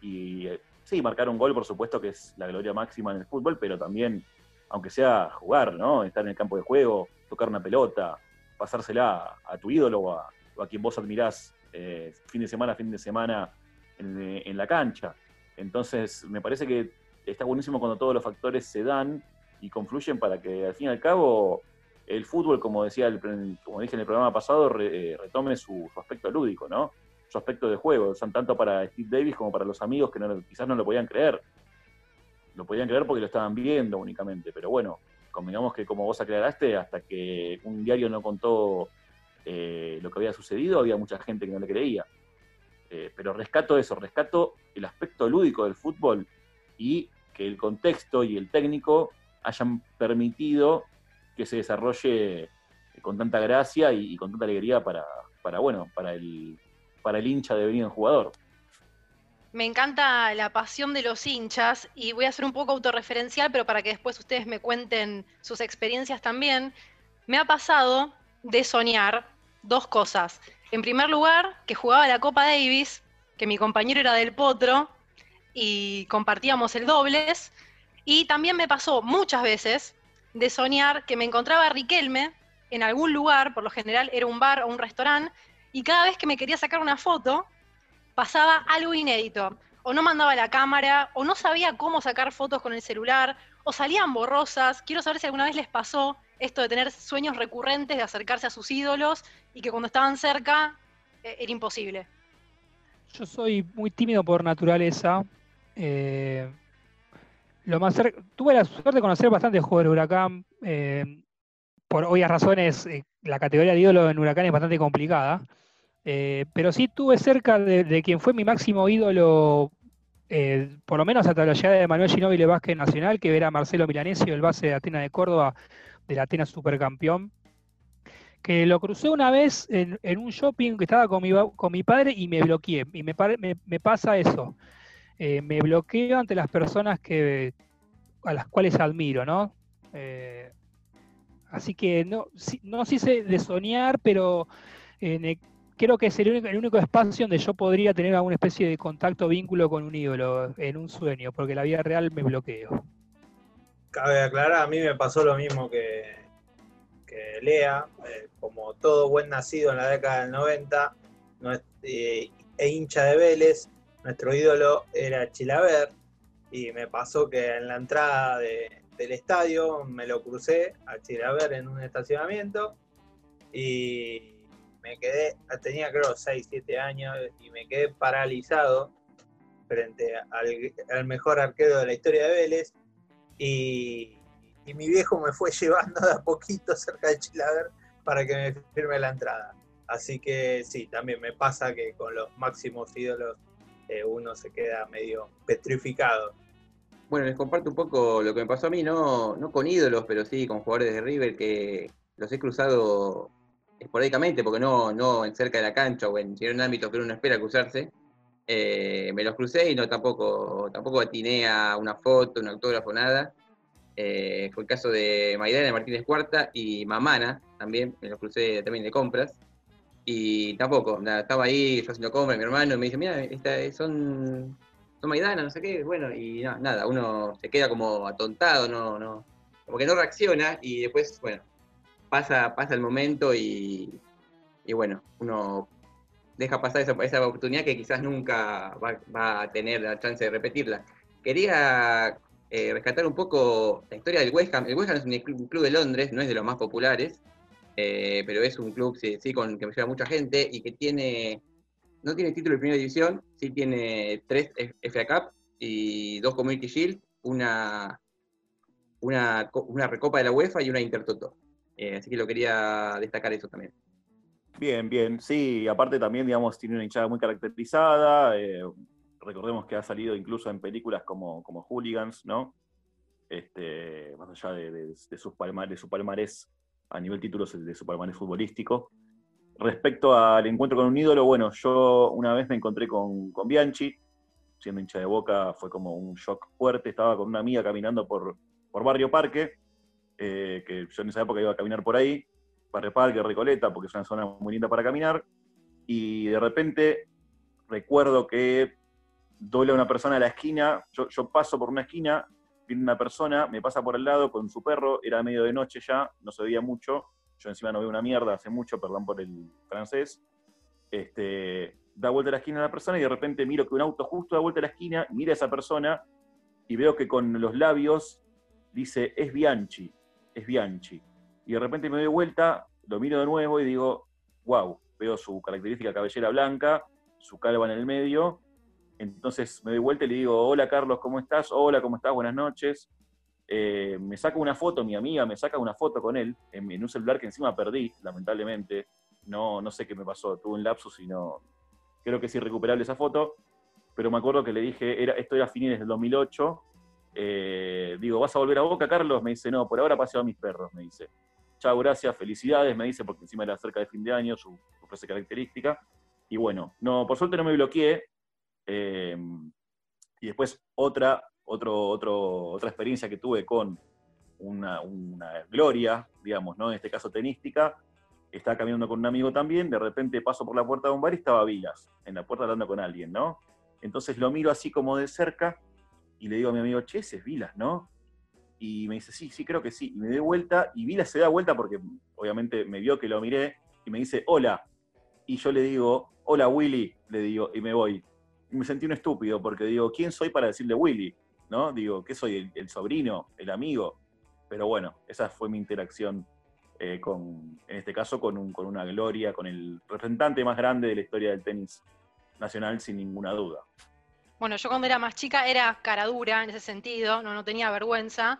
Y eh, sí, marcar un gol, por supuesto, que es la gloria máxima en el fútbol, pero también, aunque sea jugar, ¿no? Estar en el campo de juego, tocar una pelota, pasársela a, tu ídolo o a, quien vos admirás eh, fin de semana, fin de semana en, la cancha. Entonces, me parece que está buenísimo cuando todos los factores se dan y confluyen para que al fin y al cabo el fútbol, como decía el, como dije en el programa pasado, eh, retome su, aspecto lúdico, ¿no? Su aspecto de juego, tanto para Steve Davis como para los amigos que quizás no lo podían creer. Lo podían creer porque lo estaban viendo únicamente, pero bueno, convengamos que como vos aclaraste, hasta que un diario no contó eh, lo que había sucedido, había mucha gente que no le creía. Eh, pero rescato eso, rescato el aspecto lúdico del fútbol y que el contexto y el técnico hayan permitido que se desarrolle con tanta gracia y, con tanta alegría para, para, bueno, para el, para el hincha de venir en jugador. Me encanta la pasión de los hinchas y voy a ser un poco autorreferencial, pero para que después ustedes me cuenten sus experiencias también. Me ha pasado de soñar dos cosas. En primer lugar, que jugaba la Copa Davis, que mi compañero era del Potro y compartíamos el dobles. Y también me pasó muchas veces de soñar que me encontraba a Riquelme en algún lugar, por lo general era un bar o un restaurante, y cada vez que me quería sacar una foto, pasaba algo inédito. O no mandaba la cámara, o no sabía cómo sacar fotos con el celular, o salían borrosas. Quiero saber si alguna vez les pasó esto de tener sueños recurrentes de acercarse a sus ídolos y que cuando estaban cerca eh, era imposible. Yo soy muy tímido por naturaleza. Eh, lo más tuve la suerte de conocer bastante jugadores de Huracán. Eh, por obvias razones, la categoría de ídolo en Huracán es bastante complicada. Eh, pero sí tuve cerca de, quien fue mi máximo ídolo, eh, por lo menos hasta la llegada de Manuel Ginóbili Vázquez Nacional, que era Marcelo Milanesio, el base de Atenas de Córdoba, del Atenas supercampeón, que lo crucé una vez en, un shopping que estaba con mi, con mi padre y me bloqueé. Y me, me, pasa eso. Eh, me bloqueo ante las personas que, a las cuales admiro, ¿no? así que no, no sé de soñar, pero en creo que es el único, espacio donde yo podría tener alguna especie de contacto, vínculo con un ídolo en un sueño, porque la vida real me bloqueo. Cabe aclarar, a mí me pasó lo mismo que, que Lea, eh, como todo buen nacido en la década del 90 eh, e hincha de Vélez, nuestro ídolo era Chilaver, y me pasó que en la entrada del estadio me lo crucé a Chilaver en un estacionamiento y me quedé, tenía creo 6, 7 años y me quedé paralizado frente al, mejor arquero de la historia de Vélez y, mi viejo me fue llevando de a poquito cerca de Chilaver para que me firme la entrada. Así que sí, también me pasa que con los máximos ídolos eh, uno se queda medio petrificado. Bueno, les comparto un poco lo que me pasó a mí, no, no con ídolos, pero sí con jugadores de River que los he cruzado esporádicamente, porque no, no en cerca de la cancha o en, en un ámbito que uno no espera cruzarse. Eh, me los crucé y no tampoco, tampoco atiné a una foto, un autógrafo, nada. Eh, fue el caso de Maidana Martínez Cuarta y Mamana, también, me los crucé también de compras. Y tampoco, nada, estaba ahí, yo haciendo compras, mi hermano, y me dice, mira, son, son Maidana, no sé qué, bueno, y no, nada, uno se queda como atontado, no, no, como que no reacciona, y después, bueno, pasa, pasa el momento y, y bueno, uno deja pasar esa, esa oportunidad que quizás nunca va, a tener la chance de repetirla. Quería eh, rescatar un poco la historia del West Ham. El West Ham es un club, un club de Londres, no es de los más populares, eh, pero es un club sí, sí, con que me lleva mucha gente y que tiene, no tiene título de primera división, sí tiene tres FA Cup y dos Community Shield, una, una, una recopa de la UEFA y una Intertoto. Eh, así que lo quería destacar eso también. Bien, bien. Sí, aparte también, digamos, tiene una hinchada muy caracterizada. Eh, recordemos que ha salido incluso en películas como, como Hooligans, ¿no? Este, más allá de, de, de, sus de su palmarés a nivel títulos de su palmarés futbolístico. Respecto al encuentro con un ídolo, bueno, yo una vez me encontré con, con Bianchi, siendo hincha de boca, fue como un shock fuerte. Estaba con una amiga caminando por, por Barrio Parque, eh, que yo en esa época iba a caminar por ahí, Barrio Parque, Recoleta, porque es una zona muy linda para caminar, y de repente recuerdo que dobla una persona a la esquina, yo, yo, paso por una esquina, viene una persona, me pasa por el lado con su perro, era medio de noche ya, no se veía mucho, yo encima no veo una mierda hace mucho, perdón por el francés, este, da vuelta a la esquina a la persona y de repente miro que un auto justo da vuelta a la esquina, mira a esa persona y veo que con los labios dice, es Bianchi, es Bianchi. Y de repente me doy vuelta, lo miro de nuevo y digo, wow, veo su característica cabellera blanca, su calva en el medio. Entonces me doy vuelta y le digo, hola Carlos, ¿cómo estás? Hola, ¿cómo estás? Buenas noches. Eh, me saca una foto, mi amiga me saca una foto con él, en, en, un celular que encima perdí, lamentablemente. No, no sé qué me pasó, tuve un lapsus y no. Creo que es irrecuperable esa foto. Pero me acuerdo que le dije, era, esto era a fines del 2008. Eh, digo, ¿vas a volver a Boca, Carlos? Me dice, no, por ahora paseo a mis perros, me dice. Chao, gracias, felicidades, me dice, porque encima era cerca de fin de año, su, su frase característica. Y bueno, no, por suerte no me bloqueé. Eh, y después otra, otro, otro, otra experiencia que tuve con una, una, gloria, digamos, ¿no? En este caso tenística. Estaba caminando con un amigo también, de repente paso por la puerta de un bar y estaba Vilas, en la puerta hablando con alguien, ¿no? Entonces lo miro así como de cerca y le digo a mi amigo, che, ese es Vilas, ¿no? Y me dice, sí, sí, creo que sí. Y me doy vuelta y Vilas se da vuelta porque obviamente me vio que lo miré y me dice, hola. Y yo le digo, hola Willy, le digo, y me voy. Y me sentí un estúpido porque digo, ¿quién soy para decirle Willy? ¿No? Digo, ¿qué soy? ¿El, sobrino? ¿El amigo? Pero bueno, esa fue mi interacción eh, con, en este caso, con, un, con una gloria, con el representante más grande de la historia del tenis nacional, sin ninguna duda. Bueno, yo cuando era más chica era cara dura en ese sentido, no, tenía vergüenza.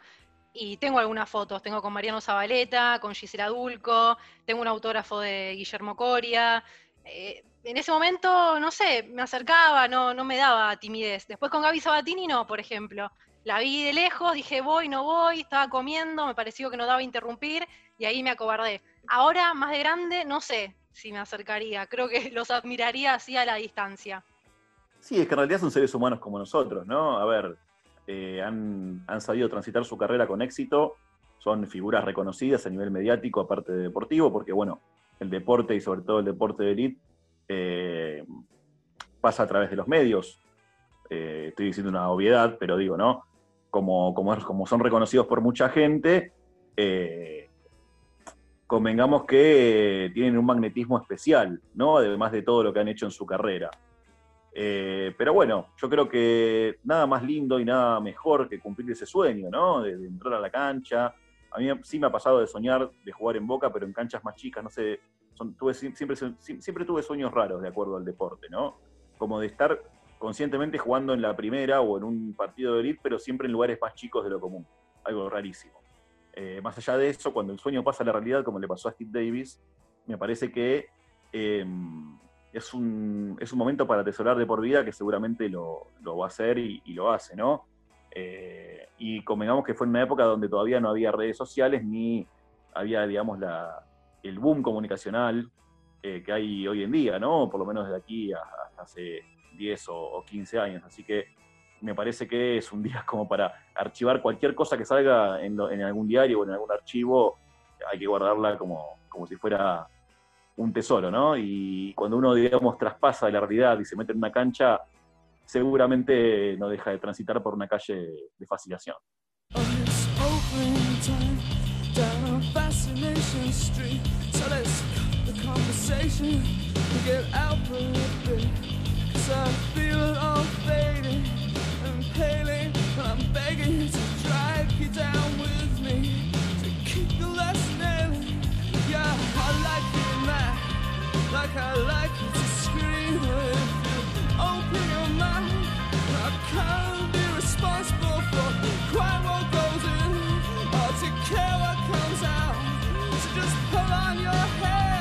Y tengo algunas fotos, tengo con Mariano Zabaleta, con Gisela Dulco, tengo un autógrafo de Guillermo Coria. Eh, en ese momento, no sé, me acercaba, no, no me daba timidez. Después con Gaby Sabatini no, por ejemplo. La vi de lejos, dije voy, no voy, estaba comiendo, me pareció que no daba interrumpir y ahí me acobardé. Ahora, más de grande, no sé si me acercaría, creo que los admiraría así a la distancia. Sí, es que en realidad son seres humanos como nosotros, ¿no? A ver, eh, han, han, sabido transitar su carrera con éxito, son figuras reconocidas a nivel mediático, aparte de deportivo, porque bueno, el deporte y sobre todo el deporte de élite eh, pasa a través de los medios. Eh, estoy diciendo una obviedad, pero digo, ¿no? Como, como, como son reconocidos por mucha gente, eh, convengamos que tienen un magnetismo especial, ¿no? Además de todo lo que han hecho en su carrera. Eh, pero bueno, yo creo que nada más lindo y nada mejor que cumplir ese sueño, ¿no? De, entrar a la cancha. A mí sí me ha pasado de soñar de jugar en Boca, pero en canchas más chicas, no sé, siempre, siempre tuve sueños raros de acuerdo al deporte, ¿no? Como de estar conscientemente jugando en la primera o en un partido de elite, pero siempre en lugares más chicos de lo común. Algo rarísimo. Eh, más allá de eso, cuando el sueño pasa a la realidad, como le pasó a Steve Davis, me parece que eh, es un, es un momento para atesorar de por vida que seguramente lo, lo va a hacer y, lo hace, ¿no? Eh, y convengamos que fue en una época donde todavía no había redes sociales ni había, digamos, la, el boom comunicacional eh, que hay hoy en día, ¿no? Por lo menos desde aquí hasta hace 10 o, o 15 años. Así que me parece que es un día como para archivar cualquier cosa que salga en, lo- en algún diario o en algún archivo, hay que guardarla como, como si fuera un tesoro, ¿no? Y cuando uno, digamos, traspasa la realidad y se mete en una cancha, seguramente no deja de transitar por una calle de fascinación. I like like I like to scream. Open your mouth, I can't be responsible for quite what goes in care what comes out. So just pull on your hair,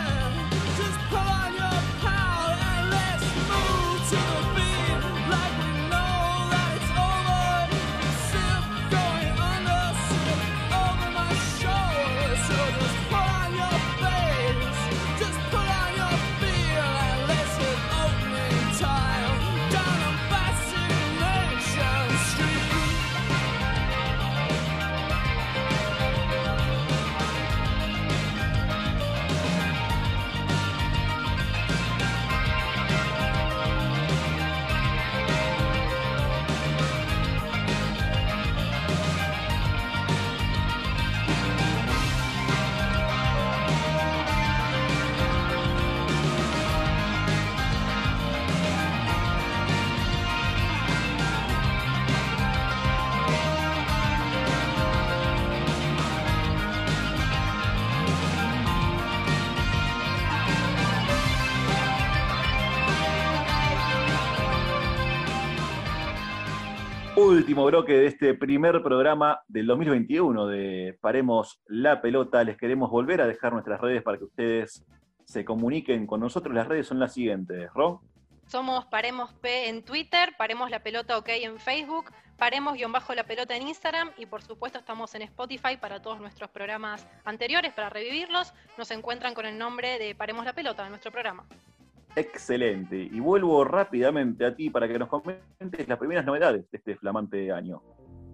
Último bloque de este primer programa del 2021 de Paremos la Pelota. Les queremos volver a dejar nuestras redes para que ustedes se comuniquen con nosotros. Las redes son las siguientes, ¿Ro? Somos Paremos P en Twitter, Paremos la Pelota OK en Facebook, Paremos-la Pelota en Instagram y por supuesto estamos en Spotify para todos nuestros programas anteriores, para revivirlos. Nos encuentran con el nombre de Paremos la Pelota en nuestro programa. Excelente. Y vuelvo rápidamente a ti para que nos comentes las primeras novedades de este flamante año.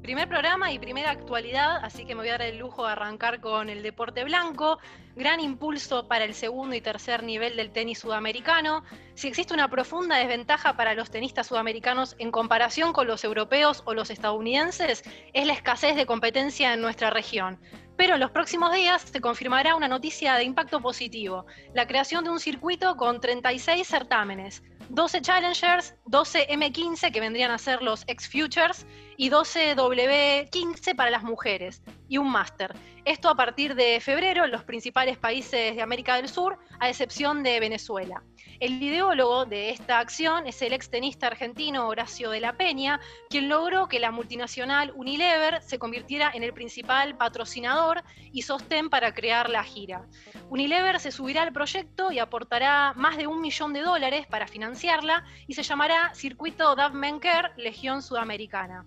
Primer programa y primera actualidad, así que me voy a dar el lujo de arrancar con el deporte blanco. Gran impulso para el segundo y tercer nivel del tenis sudamericano. Si existe una profunda desventaja para los tenistas sudamericanos en comparación con los europeos o los estadounidenses, es la escasez de competencia en nuestra región. Pero en los próximos días se confirmará una noticia de impacto positivo, la creación de un circuito con 36 certámenes, 12 Challengers, 12 M15 que vendrían a ser los X-Futures y 12 W15 para las mujeres y un máster. Esto a partir de febrero en los principales países de América del Sur, a excepción de Venezuela. El ideólogo de esta acción es el extenista argentino Horacio de la Peña, quien logró que la multinacional Unilever se convirtiera en el principal patrocinador y sostén para crear la gira. Unilever se subirá al proyecto y aportará más de un millón de dólares para financiarla y se llamará Circuito Dav Menker Legión Sudamericana.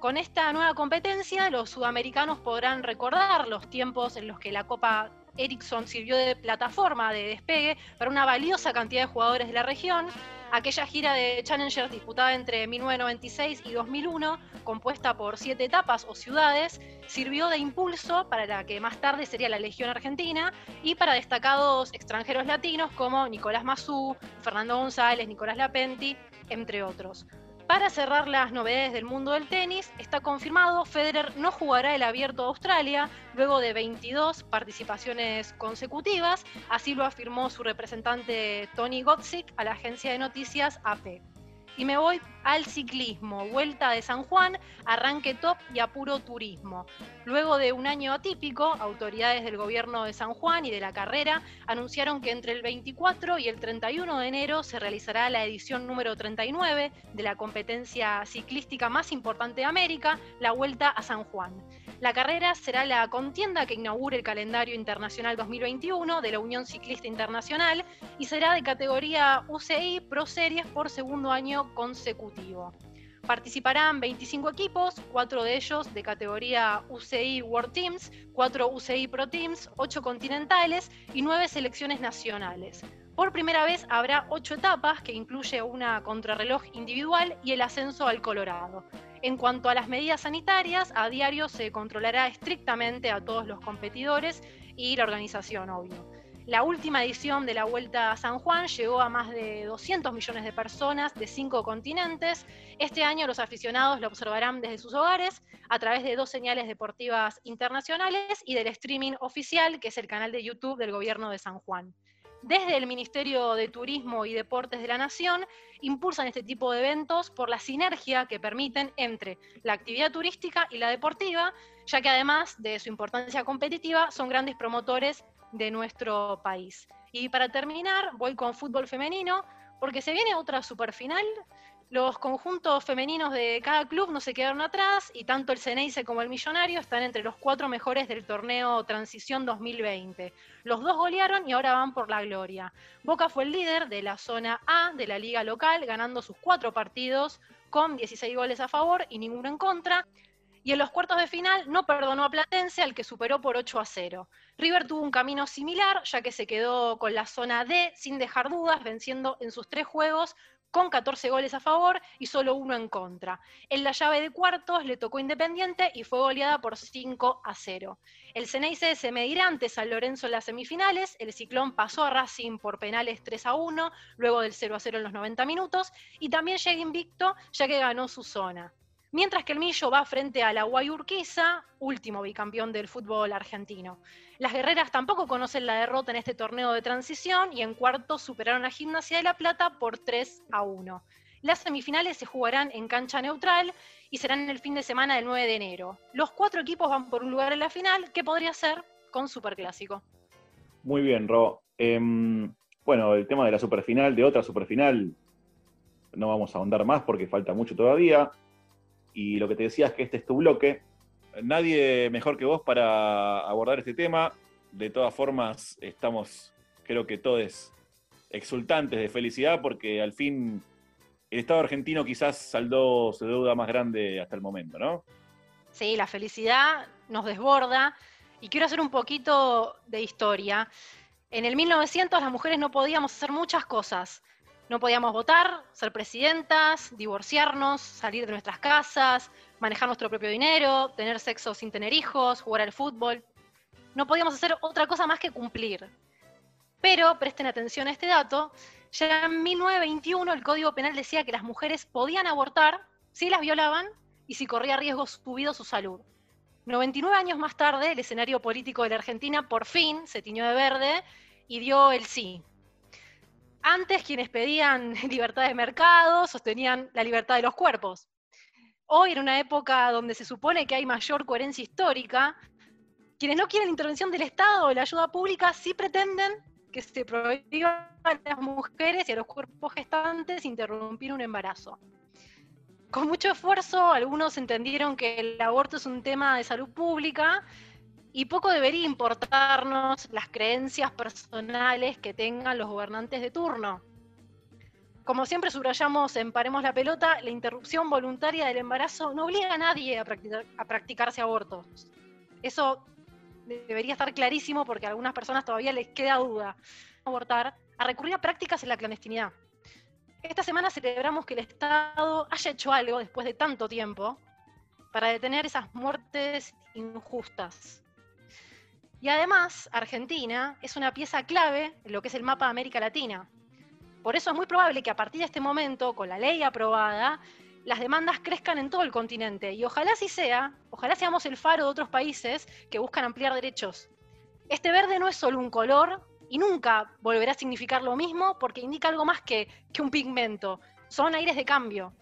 Con esta nueva competencia, los sudamericanos podrán recordar los tiempos en los que la Copa Ericsson sirvió de plataforma de despegue para una valiosa cantidad de jugadores de la región. Aquella gira de Challengers disputada entre 1996 y 2001, compuesta por siete etapas o ciudades, sirvió de impulso para la que más tarde sería la Legión Argentina y para destacados extranjeros latinos como Nicolás Mazú, Fernando González, Nicolás Lapenti, entre otros. Para cerrar las novedades del mundo del tenis, está confirmado Federer no jugará el Abierto de Australia luego de 22 participaciones consecutivas, así lo afirmó su representante Tony Gotzik a la agencia de noticias AP. Y me voy al ciclismo, vuelta de San Juan, arranque top y apuro turismo. Luego de un año atípico, autoridades del gobierno de San Juan y de la carrera anunciaron que entre el 24 y el 31 de enero se realizará la edición número 39 de la competencia ciclística más importante de América, la Vuelta a San Juan. La carrera será la contienda que inaugure el calendario internacional 2021 de la Unión Ciclista Internacional y será de categoría UCI Pro Series por segundo año consecutivo. Participarán 25 equipos, cuatro de ellos de categoría UCI World Teams, cuatro UCI Pro Teams, ocho continentales y nueve selecciones nacionales. Por primera vez habrá ocho etapas que incluye una contrarreloj individual y el ascenso al Colorado. En cuanto a las medidas sanitarias, a diario se controlará estrictamente a todos los competidores y la organización, obvio. La última edición de la Vuelta a San Juan llegó a más de 200 millones de personas de cinco continentes. Este año los aficionados lo observarán desde sus hogares a través de dos señales deportivas internacionales y del streaming oficial, que es el canal de YouTube del Gobierno de San Juan desde el Ministerio de Turismo y Deportes de la Nación impulsan este tipo de eventos por la sinergia que permiten entre la actividad turística y la deportiva, ya que además de su importancia competitiva son grandes promotores de nuestro país. Y para terminar, voy con fútbol femenino, porque se viene otra superfinal los conjuntos femeninos de cada club no se quedaron atrás y tanto el Ceneice como el Millonario están entre los cuatro mejores del torneo Transición 2020. Los dos golearon y ahora van por la gloria. Boca fue el líder de la zona A de la liga local, ganando sus cuatro partidos con 16 goles a favor y ninguno en contra. Y en los cuartos de final no perdonó a Platense, al que superó por 8 a 0. River tuvo un camino similar, ya que se quedó con la zona D sin dejar dudas, venciendo en sus tres juegos con 14 goles a favor y solo uno en contra. En la llave de cuartos le tocó Independiente y fue goleada por 5 a 0. El Ceneice se medirá ante San Lorenzo en las semifinales, el Ciclón pasó a Racing por penales 3 a 1, luego del 0 a 0 en los 90 minutos, y también llega invicto ya que ganó su zona. Mientras que el Millo va frente a la Guayurquiza, último bicampeón del fútbol argentino. Las guerreras tampoco conocen la derrota en este torneo de transición y en cuarto superaron a Gimnasia de la Plata por 3 a 1. Las semifinales se jugarán en cancha neutral y serán el fin de semana del 9 de enero. Los cuatro equipos van por un lugar en la final que podría ser con Superclásico. Muy bien, Ro. Em, bueno, el tema de la superfinal, de otra superfinal, no vamos a ahondar más porque falta mucho todavía. Y lo que te decía es que este es tu bloque. Nadie mejor que vos para abordar este tema. De todas formas, estamos, creo que todos exultantes de felicidad porque al fin el Estado argentino quizás saldó su deuda más grande hasta el momento, ¿no? Sí, la felicidad nos desborda. Y quiero hacer un poquito de historia. En el 1900 las mujeres no podíamos hacer muchas cosas. No podíamos votar, ser presidentas, divorciarnos, salir de nuestras casas, manejar nuestro propio dinero, tener sexo sin tener hijos, jugar al fútbol. No podíamos hacer otra cosa más que cumplir. Pero presten atención a este dato, ya en 1921 el Código Penal decía que las mujeres podían abortar si las violaban y si corría riesgo su vida o su salud. 99 años más tarde, el escenario político de la Argentina por fin se tiñó de verde y dio el sí. Antes quienes pedían libertad de mercado sostenían la libertad de los cuerpos. Hoy, en una época donde se supone que hay mayor coherencia histórica, quienes no quieren intervención del Estado o la ayuda pública sí pretenden que se prohíba a las mujeres y a los cuerpos gestantes interrumpir un embarazo. Con mucho esfuerzo, algunos entendieron que el aborto es un tema de salud pública y poco debería importarnos las creencias personales que tengan los gobernantes de turno. Como siempre subrayamos en Paremos la Pelota, la interrupción voluntaria del embarazo no obliga a nadie a, a practicarse abortos. Eso debería estar clarísimo porque a algunas personas todavía les queda duda. Abortar, a recurrir a prácticas en la clandestinidad. Esta semana celebramos que el Estado haya hecho algo después de tanto tiempo para detener esas muertes injustas. Y además, Argentina es una pieza clave en lo que es el mapa de América Latina. Por eso es muy probable que a partir de este momento, con la ley aprobada, las demandas crezcan en todo el continente. Y ojalá así sea, ojalá seamos el faro de otros países que buscan ampliar derechos. Este verde no es solo un color y nunca volverá a significar lo mismo porque indica algo más que, que un pigmento. Son aires de cambio.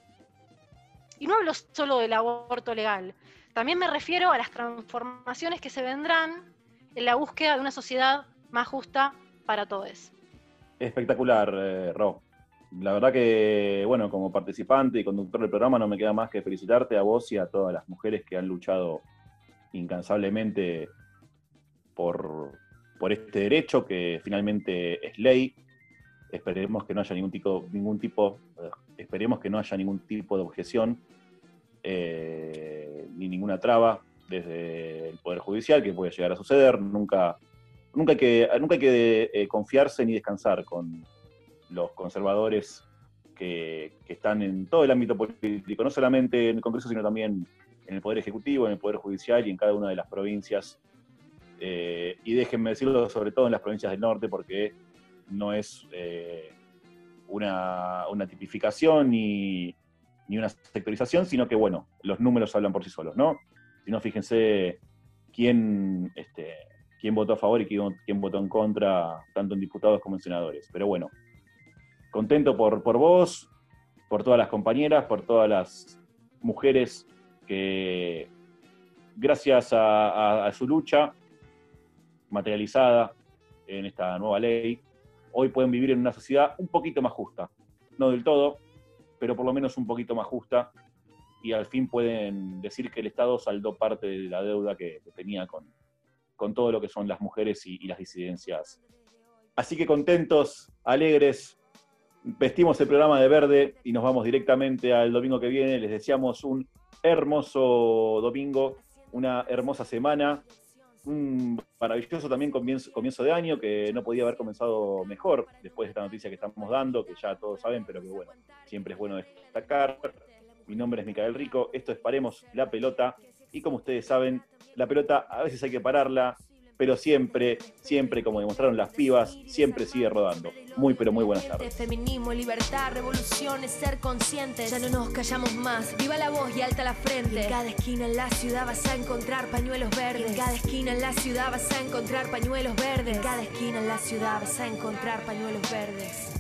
Y no hablo solo del aborto legal. También me refiero a las transformaciones que se vendrán en la búsqueda de una sociedad más justa para todos. Espectacular, eh, Ro. La verdad que, bueno, como participante y conductor del programa no me queda más que felicitarte a vos y a todas las mujeres que han luchado incansablemente por, por este derecho que finalmente es ley. Esperemos que no haya ningún tipo, ningún tipo, esperemos que no haya ningún tipo de objeción eh, ni ninguna traba desde el Poder Judicial que puede llegar a suceder. Nunca, nunca hay que, nunca hay que eh, confiarse ni descansar con los conservadores que, están en todo el ámbito político, no solamente en el Congreso, sino también en el Poder Ejecutivo, en el Poder Judicial y en cada una de las provincias. Eh, y déjenme decirlo sobre todo en las provincias del norte, porque no es eh, una, una tipificación ni, ni una sectorización, sino que, bueno, los números hablan por sí solos, ¿no? Si no, fíjense quién, este, quién votó a favor y quién, votó en contra, tanto en diputados como en senadores. Pero bueno, contento por, por vos, por todas las compañeras, por todas las mujeres que, gracias a su lucha materializada en esta nueva ley, hoy pueden vivir en una sociedad un poquito más justa. No del todo, pero por lo menos un poquito más justa. Y al fin pueden decir que el Estado saldó parte de la deuda que, tenía con, con todo lo que son las mujeres y, y las disidencias. Así que contentos, alegres, vestimos el programa de verde y nos vamos directamente al domingo que viene. Les deseamos un hermoso domingo, una hermosa semana, un maravilloso también comienzo, comienzo de año que no podía haber comenzado mejor después de esta noticia que estamos dando, que ya todos saben, pero que bueno, siempre es bueno destacar. Mi nombre es Micael Rico, esto es Paremos la Pelota y como ustedes saben, la pelota a veces hay que pararla, pero siempre, siempre, como demostraron las pibas, siempre sigue rodando. Muy, pero muy buenas tardes. Feminismo, libertad, revolución es ser conscientes. Ya no nos callamos más. Viva la voz y alta la frente. En cada esquina en la ciudad vas a encontrar pañuelos verdes. En cada esquina en la ciudad vas a encontrar pañuelos verdes. En cada esquina en la ciudad vas a encontrar pañuelos verdes.